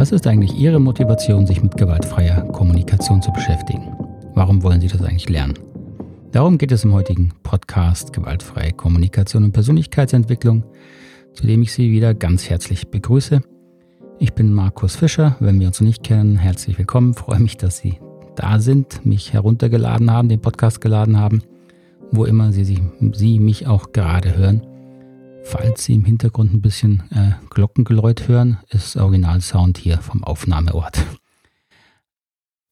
Was ist eigentlich Ihre Motivation, sich mit gewaltfreier Kommunikation zu beschäftigen? Warum wollen Sie das eigentlich lernen? Darum geht es im heutigen Podcast Gewaltfreie Kommunikation und Persönlichkeitsentwicklung, zu dem ich Sie wieder ganz herzlich begrüße. Ich bin Markus Fischer. Wenn wir uns nicht kennen, herzlich willkommen. Freue mich, dass Sie da sind, mich heruntergeladen haben, den Podcast geladen haben, wo immer Sie, Sie, Sie mich auch gerade hören. Falls Sie im Hintergrund ein bisschen äh, Glockengeläut hören, ist Originalsound hier vom Aufnahmeort.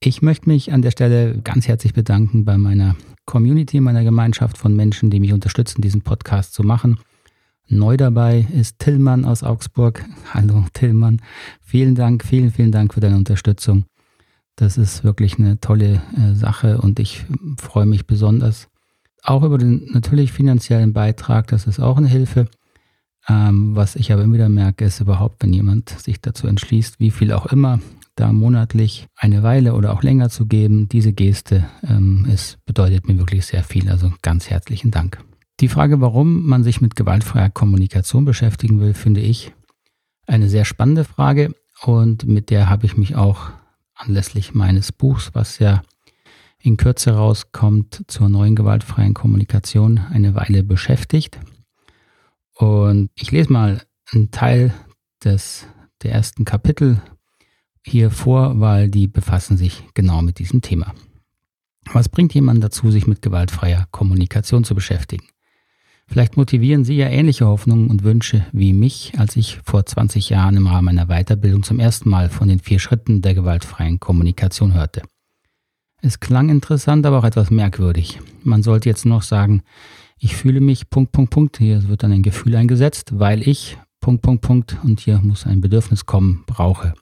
Ich möchte mich an der Stelle ganz herzlich bedanken bei meiner Community, meiner Gemeinschaft von Menschen, die mich unterstützen, diesen Podcast zu machen. Neu dabei ist Tillmann aus Augsburg. Hallo Tillmann. Vielen Dank, vielen, vielen Dank für deine Unterstützung. Das ist wirklich eine tolle äh, Sache und ich freue mich besonders auch über den natürlich finanziellen Beitrag. Das ist auch eine Hilfe. Ähm, was ich aber immer wieder merke, ist überhaupt, wenn jemand sich dazu entschließt, wie viel auch immer, da monatlich eine Weile oder auch länger zu geben, diese Geste ähm, ist, bedeutet mir wirklich sehr viel. Also ganz herzlichen Dank. Die Frage, warum man sich mit gewaltfreier Kommunikation beschäftigen will, finde ich eine sehr spannende Frage und mit der habe ich mich auch anlässlich meines Buchs, was ja in Kürze rauskommt, zur neuen gewaltfreien Kommunikation eine Weile beschäftigt. Und ich lese mal einen Teil des, der ersten Kapitel hier vor, weil die befassen sich genau mit diesem Thema. Was bringt jemanden dazu, sich mit gewaltfreier Kommunikation zu beschäftigen? Vielleicht motivieren Sie ja ähnliche Hoffnungen und Wünsche wie mich, als ich vor 20 Jahren im Rahmen einer Weiterbildung zum ersten Mal von den vier Schritten der gewaltfreien Kommunikation hörte. Es klang interessant, aber auch etwas merkwürdig. Man sollte jetzt noch sagen, ich fühle mich, Punkt, Punkt, Punkt, hier wird dann ein Gefühl eingesetzt, weil ich, Punkt, Punkt, Punkt, und hier muss ein Bedürfnis kommen, brauche.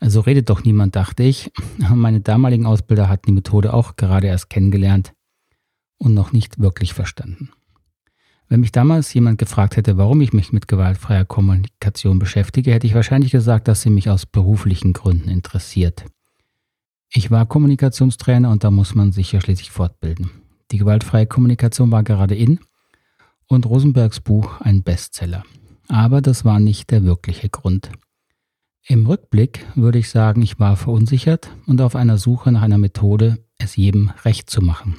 Also redet doch niemand, dachte ich. Meine damaligen Ausbilder hatten die Methode auch gerade erst kennengelernt und noch nicht wirklich verstanden. Wenn mich damals jemand gefragt hätte, warum ich mich mit gewaltfreier Kommunikation beschäftige, hätte ich wahrscheinlich gesagt, dass sie mich aus beruflichen Gründen interessiert. Ich war Kommunikationstrainer und da muss man sich ja schließlich fortbilden. Die gewaltfreie Kommunikation war gerade in und Rosenbergs Buch ein Bestseller. Aber das war nicht der wirkliche Grund. Im Rückblick würde ich sagen, ich war verunsichert und auf einer Suche nach einer Methode, es jedem recht zu machen.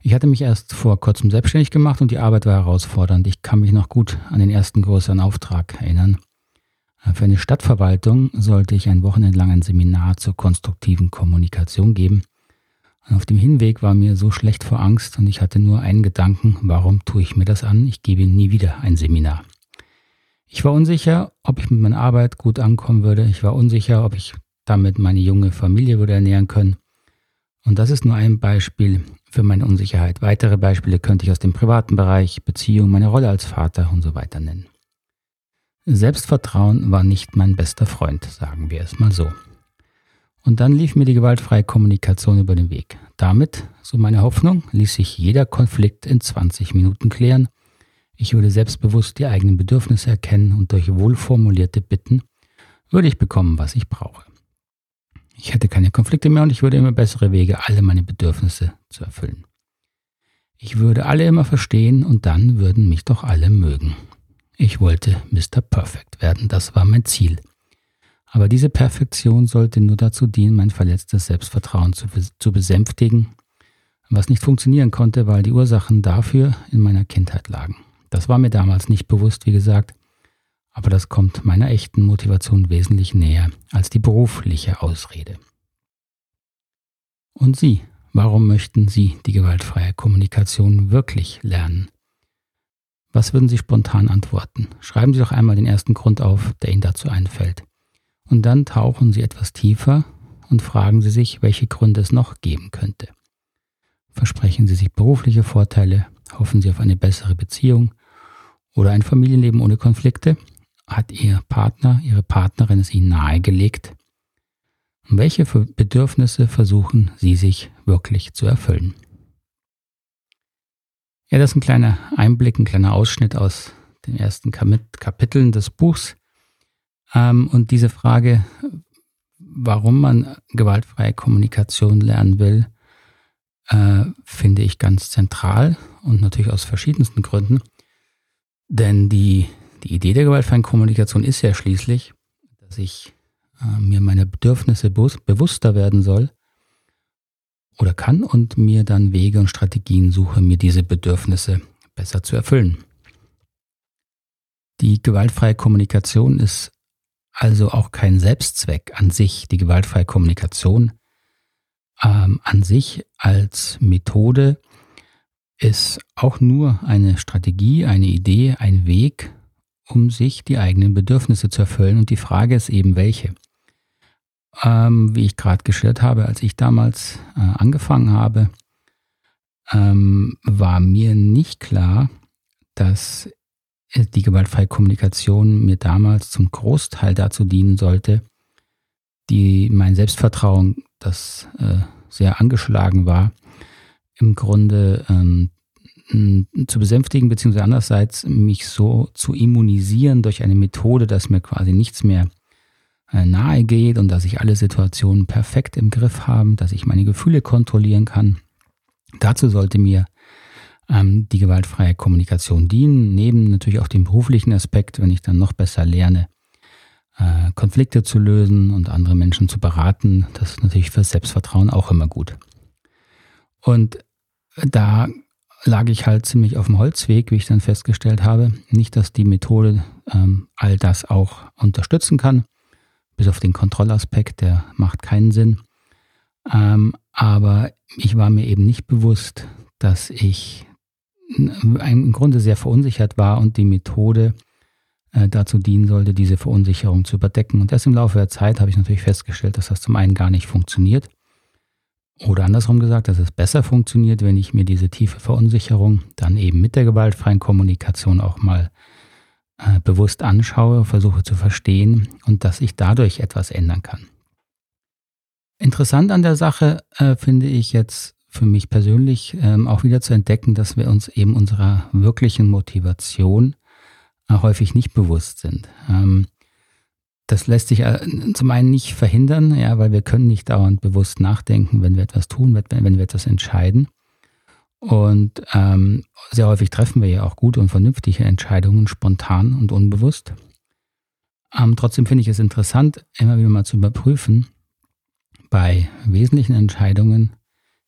Ich hatte mich erst vor kurzem selbstständig gemacht und die Arbeit war herausfordernd. Ich kann mich noch gut an den ersten größeren Auftrag erinnern. Für eine Stadtverwaltung sollte ich ein Wochenende lang ein Seminar zur konstruktiven Kommunikation geben – auf dem Hinweg war mir so schlecht vor Angst und ich hatte nur einen Gedanken, warum tue ich mir das an? Ich gebe nie wieder ein Seminar. Ich war unsicher, ob ich mit meiner Arbeit gut ankommen würde. Ich war unsicher, ob ich damit meine junge Familie würde ernähren können. Und das ist nur ein Beispiel für meine Unsicherheit. Weitere Beispiele könnte ich aus dem privaten Bereich, Beziehung, meine Rolle als Vater und so weiter nennen. Selbstvertrauen war nicht mein bester Freund, sagen wir es mal so. Und dann lief mir die gewaltfreie Kommunikation über den Weg. Damit, so meine Hoffnung, ließ sich jeder Konflikt in 20 Minuten klären. Ich würde selbstbewusst die eigenen Bedürfnisse erkennen und durch wohlformulierte Bitten würde ich bekommen, was ich brauche. Ich hätte keine Konflikte mehr und ich würde immer bessere Wege, alle meine Bedürfnisse zu erfüllen. Ich würde alle immer verstehen und dann würden mich doch alle mögen. Ich wollte Mr. Perfect werden, das war mein Ziel. Aber diese Perfektion sollte nur dazu dienen, mein verletztes Selbstvertrauen zu, zu besänftigen, was nicht funktionieren konnte, weil die Ursachen dafür in meiner Kindheit lagen. Das war mir damals nicht bewusst, wie gesagt, aber das kommt meiner echten Motivation wesentlich näher als die berufliche Ausrede. Und Sie, warum möchten Sie die gewaltfreie Kommunikation wirklich lernen? Was würden Sie spontan antworten? Schreiben Sie doch einmal den ersten Grund auf, der Ihnen dazu einfällt. Und dann tauchen Sie etwas tiefer und fragen Sie sich, welche Gründe es noch geben könnte. Versprechen Sie sich berufliche Vorteile? Hoffen Sie auf eine bessere Beziehung oder ein Familienleben ohne Konflikte? Hat Ihr Partner, Ihre Partnerin es Ihnen nahegelegt? Und welche Bedürfnisse versuchen Sie sich wirklich zu erfüllen? Ja, das ist ein kleiner Einblick, ein kleiner Ausschnitt aus den ersten Kapiteln des Buchs. Ähm, und diese Frage, warum man gewaltfreie Kommunikation lernen will, äh, finde ich ganz zentral und natürlich aus verschiedensten Gründen. Denn die, die Idee der gewaltfreien Kommunikation ist ja schließlich, dass ich äh, mir meine Bedürfnisse bewusster werden soll oder kann und mir dann Wege und Strategien suche, mir diese Bedürfnisse besser zu erfüllen. Die gewaltfreie Kommunikation ist also auch kein Selbstzweck an sich. Die gewaltfreie Kommunikation ähm, an sich als Methode ist auch nur eine Strategie, eine Idee, ein Weg, um sich die eigenen Bedürfnisse zu erfüllen. Und die Frage ist eben, welche. Ähm, wie ich gerade geschildert habe, als ich damals äh, angefangen habe, ähm, war mir nicht klar, dass die gewaltfreie Kommunikation mir damals zum Großteil dazu dienen sollte, die mein Selbstvertrauen, das äh, sehr angeschlagen war, im Grunde ähm, zu besänftigen, beziehungsweise andererseits mich so zu immunisieren durch eine Methode, dass mir quasi nichts mehr äh, nahe geht und dass ich alle Situationen perfekt im Griff habe, dass ich meine Gefühle kontrollieren kann. Dazu sollte mir ähm, die gewaltfreie Kommunikation dienen, neben natürlich auch dem beruflichen Aspekt, wenn ich dann noch besser lerne, äh, Konflikte zu lösen und andere Menschen zu beraten. Das ist natürlich für Selbstvertrauen auch immer gut. Und da lag ich halt ziemlich auf dem Holzweg, wie ich dann festgestellt habe. Nicht, dass die Methode ähm, all das auch unterstützen kann, bis auf den Kontrollaspekt, der macht keinen Sinn. Ähm, aber ich war mir eben nicht bewusst, dass ich im Grunde sehr verunsichert war und die Methode äh, dazu dienen sollte, diese Verunsicherung zu überdecken. Und erst im Laufe der Zeit habe ich natürlich festgestellt, dass das zum einen gar nicht funktioniert. Oder andersrum gesagt, dass es besser funktioniert, wenn ich mir diese tiefe Verunsicherung dann eben mit der gewaltfreien Kommunikation auch mal äh, bewusst anschaue, versuche zu verstehen und dass ich dadurch etwas ändern kann. Interessant an der Sache äh, finde ich jetzt für mich persönlich ähm, auch wieder zu entdecken, dass wir uns eben unserer wirklichen Motivation äh, häufig nicht bewusst sind. Ähm, das lässt sich äh, zum einen nicht verhindern, ja, weil wir können nicht dauernd bewusst nachdenken, wenn wir etwas tun, wenn, wenn wir etwas entscheiden. Und ähm, sehr häufig treffen wir ja auch gute und vernünftige Entscheidungen, spontan und unbewusst. Ähm, trotzdem finde ich es interessant, immer wieder mal zu überprüfen, bei wesentlichen Entscheidungen,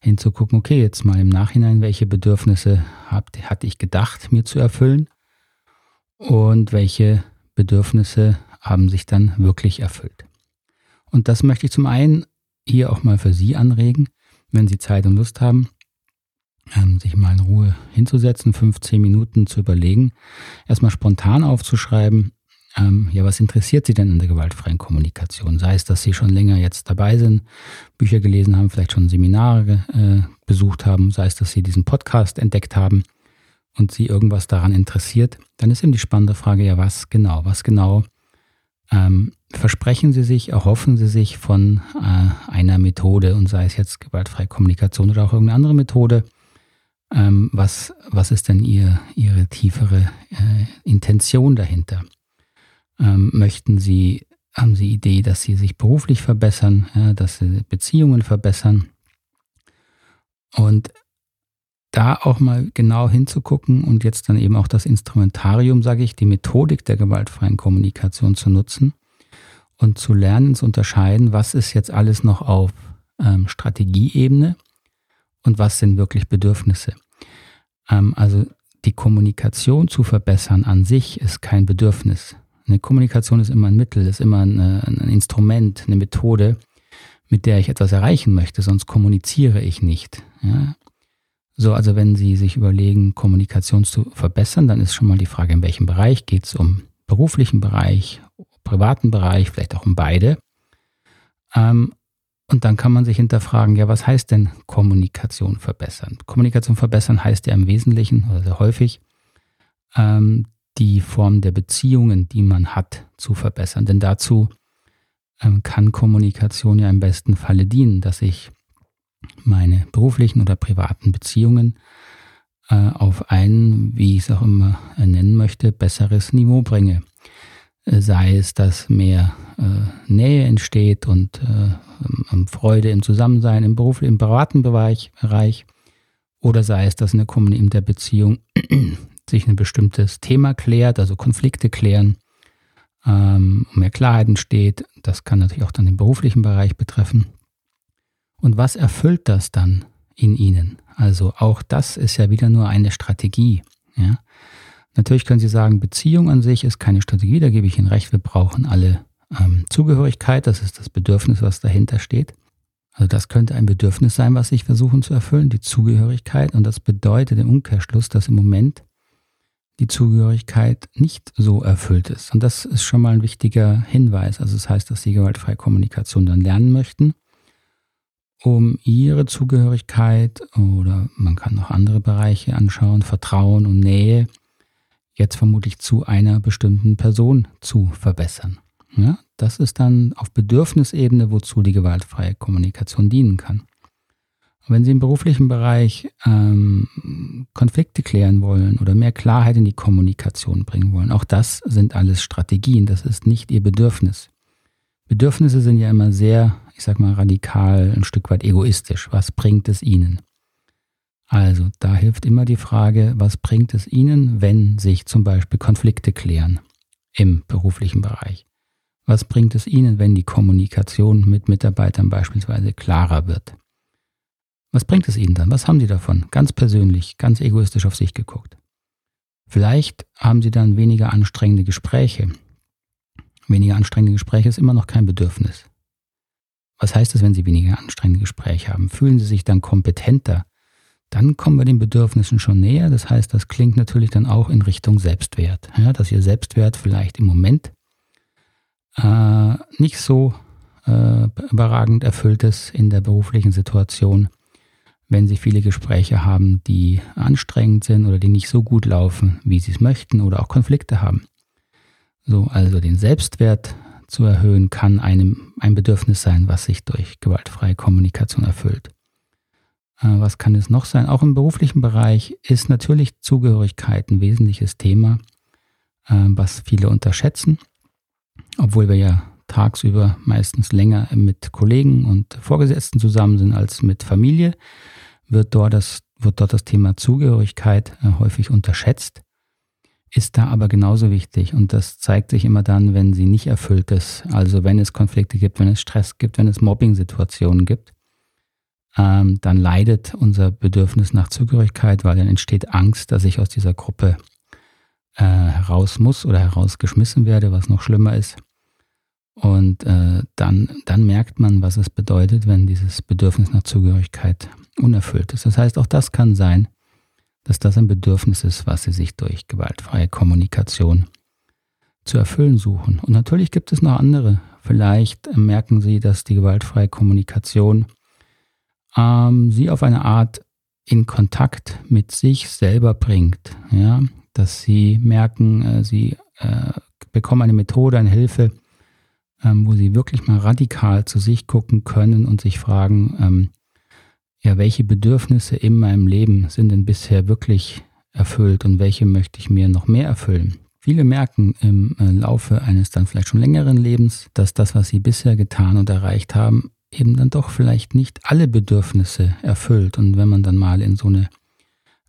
hinzugucken, okay, jetzt mal im Nachhinein, welche Bedürfnisse hab, hatte ich gedacht, mir zu erfüllen und welche Bedürfnisse haben sich dann wirklich erfüllt. Und das möchte ich zum einen hier auch mal für Sie anregen, wenn Sie Zeit und Lust haben, ähm, sich mal in Ruhe hinzusetzen, 15 Minuten zu überlegen, erstmal spontan aufzuschreiben, ähm, ja, was interessiert Sie denn an der gewaltfreien Kommunikation? Sei es, dass Sie schon länger jetzt dabei sind, Bücher gelesen haben, vielleicht schon Seminare äh, besucht haben, sei es, dass Sie diesen Podcast entdeckt haben und Sie irgendwas daran interessiert, dann ist eben die spannende Frage, ja, was genau, was genau ähm, versprechen Sie sich, erhoffen Sie sich von äh, einer Methode und sei es jetzt gewaltfreie Kommunikation oder auch irgendeine andere Methode, ähm, was, was ist denn ihr, Ihre tiefere äh, Intention dahinter? Ähm, möchten Sie, haben Sie Idee, dass Sie sich beruflich verbessern, ja, dass Sie Beziehungen verbessern. Und da auch mal genau hinzugucken und jetzt dann eben auch das Instrumentarium, sage ich, die Methodik der gewaltfreien Kommunikation zu nutzen und zu lernen, zu unterscheiden, was ist jetzt alles noch auf ähm, Strategieebene und was sind wirklich Bedürfnisse. Ähm, also die Kommunikation zu verbessern an sich ist kein Bedürfnis. Eine Kommunikation ist immer ein Mittel, ist immer eine, ein Instrument, eine Methode, mit der ich etwas erreichen möchte, sonst kommuniziere ich nicht. Ja? So, also wenn Sie sich überlegen, Kommunikation zu verbessern, dann ist schon mal die Frage, in welchem Bereich geht es um beruflichen Bereich, privaten Bereich, vielleicht auch um beide. Ähm, und dann kann man sich hinterfragen, ja, was heißt denn Kommunikation verbessern? Kommunikation verbessern heißt ja im Wesentlichen oder sehr häufig, ähm, die Form der Beziehungen, die man hat, zu verbessern. Denn dazu ähm, kann Kommunikation ja im besten Falle dienen, dass ich meine beruflichen oder privaten Beziehungen äh, auf ein, wie ich es auch immer nennen möchte, besseres Niveau bringe. Äh, sei es, dass mehr äh, Nähe entsteht und äh, ähm, Freude im Zusammensein im Beruf, im privaten Bereich, oder sei es, dass eine Kommunikation in der Beziehung sich ein bestimmtes Thema klärt, also Konflikte klären, ähm, mehr Klarheit entsteht. Das kann natürlich auch dann den beruflichen Bereich betreffen. Und was erfüllt das dann in Ihnen? Also auch das ist ja wieder nur eine Strategie. Ja? Natürlich können Sie sagen, Beziehung an sich ist keine Strategie, da gebe ich Ihnen recht, wir brauchen alle ähm, Zugehörigkeit, das ist das Bedürfnis, was dahinter steht. Also das könnte ein Bedürfnis sein, was Sie versuchen zu erfüllen, die Zugehörigkeit. Und das bedeutet im Umkehrschluss, dass im Moment die Zugehörigkeit nicht so erfüllt ist. Und das ist schon mal ein wichtiger Hinweis. Also das heißt, dass Sie gewaltfreie Kommunikation dann lernen möchten, um Ihre Zugehörigkeit oder man kann noch andere Bereiche anschauen, Vertrauen und Nähe, jetzt vermutlich zu einer bestimmten Person zu verbessern. Ja, das ist dann auf Bedürfnisebene, wozu die gewaltfreie Kommunikation dienen kann. Wenn Sie im beruflichen Bereich ähm, Konflikte klären wollen oder mehr Klarheit in die Kommunikation bringen wollen, auch das sind alles Strategien, das ist nicht Ihr Bedürfnis. Bedürfnisse sind ja immer sehr, ich sag mal, radikal, ein Stück weit egoistisch. Was bringt es Ihnen? Also, da hilft immer die Frage, was bringt es Ihnen, wenn sich zum Beispiel Konflikte klären im beruflichen Bereich? Was bringt es Ihnen, wenn die Kommunikation mit Mitarbeitern beispielsweise klarer wird? Was bringt es Ihnen dann? Was haben Sie davon? Ganz persönlich, ganz egoistisch auf sich geguckt. Vielleicht haben Sie dann weniger anstrengende Gespräche. Weniger anstrengende Gespräche ist immer noch kein Bedürfnis. Was heißt es, wenn Sie weniger anstrengende Gespräche haben? Fühlen Sie sich dann kompetenter? Dann kommen wir den Bedürfnissen schon näher. Das heißt, das klingt natürlich dann auch in Richtung Selbstwert. Ja, dass Ihr Selbstwert vielleicht im Moment äh, nicht so äh, überragend erfüllt ist in der beruflichen Situation, wenn Sie viele Gespräche haben, die anstrengend sind oder die nicht so gut laufen, wie Sie es möchten oder auch Konflikte haben. So, also den Selbstwert zu erhöhen, kann einem ein Bedürfnis sein, was sich durch gewaltfreie Kommunikation erfüllt. Äh, was kann es noch sein? Auch im beruflichen Bereich ist natürlich Zugehörigkeit ein wesentliches Thema, äh, was viele unterschätzen obwohl wir ja tagsüber meistens länger mit Kollegen und Vorgesetzten zusammen sind als mit Familie, wird dort das, wird dort das Thema Zugehörigkeit äh, häufig unterschätzt, ist da aber genauso wichtig und das zeigt sich immer dann, wenn sie nicht erfüllt ist, also wenn es Konflikte gibt, wenn es Stress gibt, wenn es Mobbing-Situationen gibt, ähm, dann leidet unser Bedürfnis nach Zugehörigkeit, weil dann entsteht Angst, dass ich aus dieser Gruppe äh, heraus muss oder herausgeschmissen werde, was noch schlimmer ist. Und äh, dann, dann merkt man, was es bedeutet, wenn dieses Bedürfnis nach Zugehörigkeit unerfüllt ist. Das heißt, auch das kann sein, dass das ein Bedürfnis ist, was sie sich durch gewaltfreie Kommunikation zu erfüllen suchen. Und natürlich gibt es noch andere. Vielleicht merken Sie, dass die gewaltfreie Kommunikation ähm, Sie auf eine Art in Kontakt mit sich selber bringt. Ja? Dass Sie merken, äh, Sie äh, bekommen eine Methode, eine Hilfe, ähm, wo sie wirklich mal radikal zu sich gucken können und sich fragen, ähm, ja, welche Bedürfnisse in meinem Leben sind denn bisher wirklich erfüllt und welche möchte ich mir noch mehr erfüllen? Viele merken im äh, Laufe eines dann vielleicht schon längeren Lebens, dass das, was sie bisher getan und erreicht haben, eben dann doch vielleicht nicht alle Bedürfnisse erfüllt. Und wenn man dann mal in so eine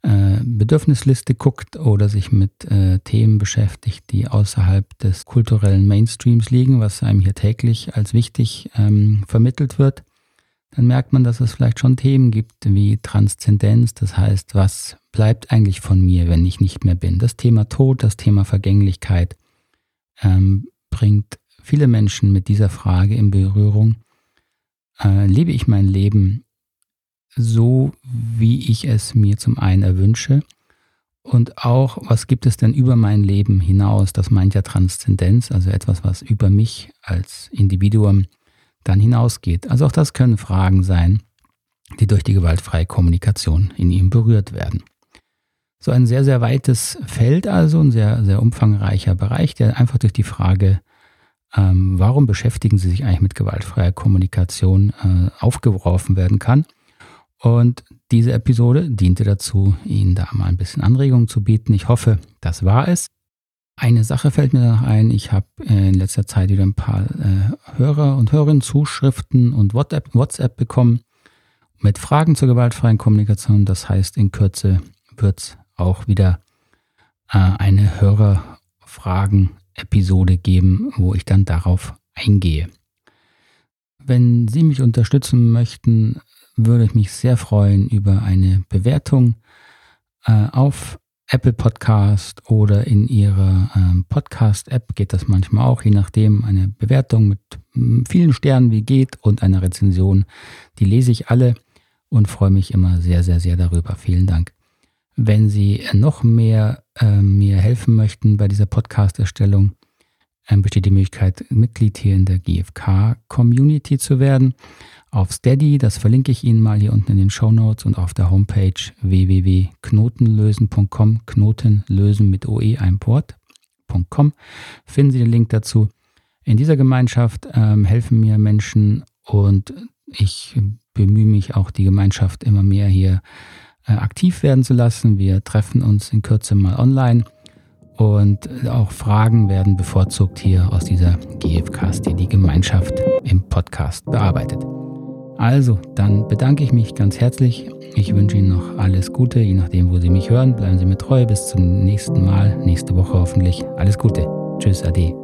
äh, Bedürfnisliste guckt oder sich mit äh, Themen beschäftigt, die außerhalb des kulturellen Mainstreams liegen, was einem hier täglich als wichtig ähm, vermittelt wird, dann merkt man, dass es vielleicht schon Themen gibt wie Transzendenz, das heißt, was bleibt eigentlich von mir, wenn ich nicht mehr bin. Das Thema Tod, das Thema Vergänglichkeit ähm, bringt viele Menschen mit dieser Frage in Berührung. Äh, lebe ich mein Leben so, wie ich es mir zum einen erwünsche. Und auch, was gibt es denn über mein Leben hinaus? Das meint ja Transzendenz, also etwas, was über mich als Individuum dann hinausgeht. Also auch das können Fragen sein, die durch die gewaltfreie Kommunikation in ihm berührt werden. So ein sehr, sehr weites Feld also, ein sehr, sehr umfangreicher Bereich, der einfach durch die Frage, ähm, warum beschäftigen Sie sich eigentlich mit gewaltfreier Kommunikation, äh, aufgeworfen werden kann. Und diese Episode diente dazu, Ihnen da mal ein bisschen Anregungen zu bieten. Ich hoffe, das war es. Eine Sache fällt mir noch ein. Ich habe in letzter Zeit wieder ein paar äh, Hörer und Hörerinnen Zuschriften und WhatsApp, bekommen mit Fragen zur gewaltfreien Kommunikation. Das heißt, in Kürze wird es auch wieder äh, eine Hörerfragen Episode geben, wo ich dann darauf eingehe. Wenn Sie mich unterstützen möchten, würde ich mich sehr freuen über eine Bewertung äh, auf Apple Podcast oder in Ihrer ähm, Podcast-App geht das manchmal auch, je nachdem, eine Bewertung mit vielen Sternen wie geht und eine Rezension. Die lese ich alle und freue mich immer sehr, sehr, sehr darüber. Vielen Dank. Wenn Sie noch mehr äh, mir helfen möchten bei dieser Podcast-Erstellung, äh, besteht die Möglichkeit, Mitglied hier in der GFK-Community zu werden auf Steady, das verlinke ich Ihnen mal hier unten in den Show Notes und auf der Homepage www.knotenlösen.com, Knotenlösen mit OE ein Wort.com, finden Sie den Link dazu. In dieser Gemeinschaft ähm, helfen mir Menschen und ich bemühe mich auch, die Gemeinschaft immer mehr hier äh, aktiv werden zu lassen. Wir treffen uns in Kürze mal online und auch Fragen werden bevorzugt hier aus dieser die die Gemeinschaft im Podcast bearbeitet. Also, dann bedanke ich mich ganz herzlich. Ich wünsche Ihnen noch alles Gute, je nachdem, wo Sie mich hören. Bleiben Sie mir treu. Bis zum nächsten Mal, nächste Woche hoffentlich. Alles Gute. Tschüss, Ade.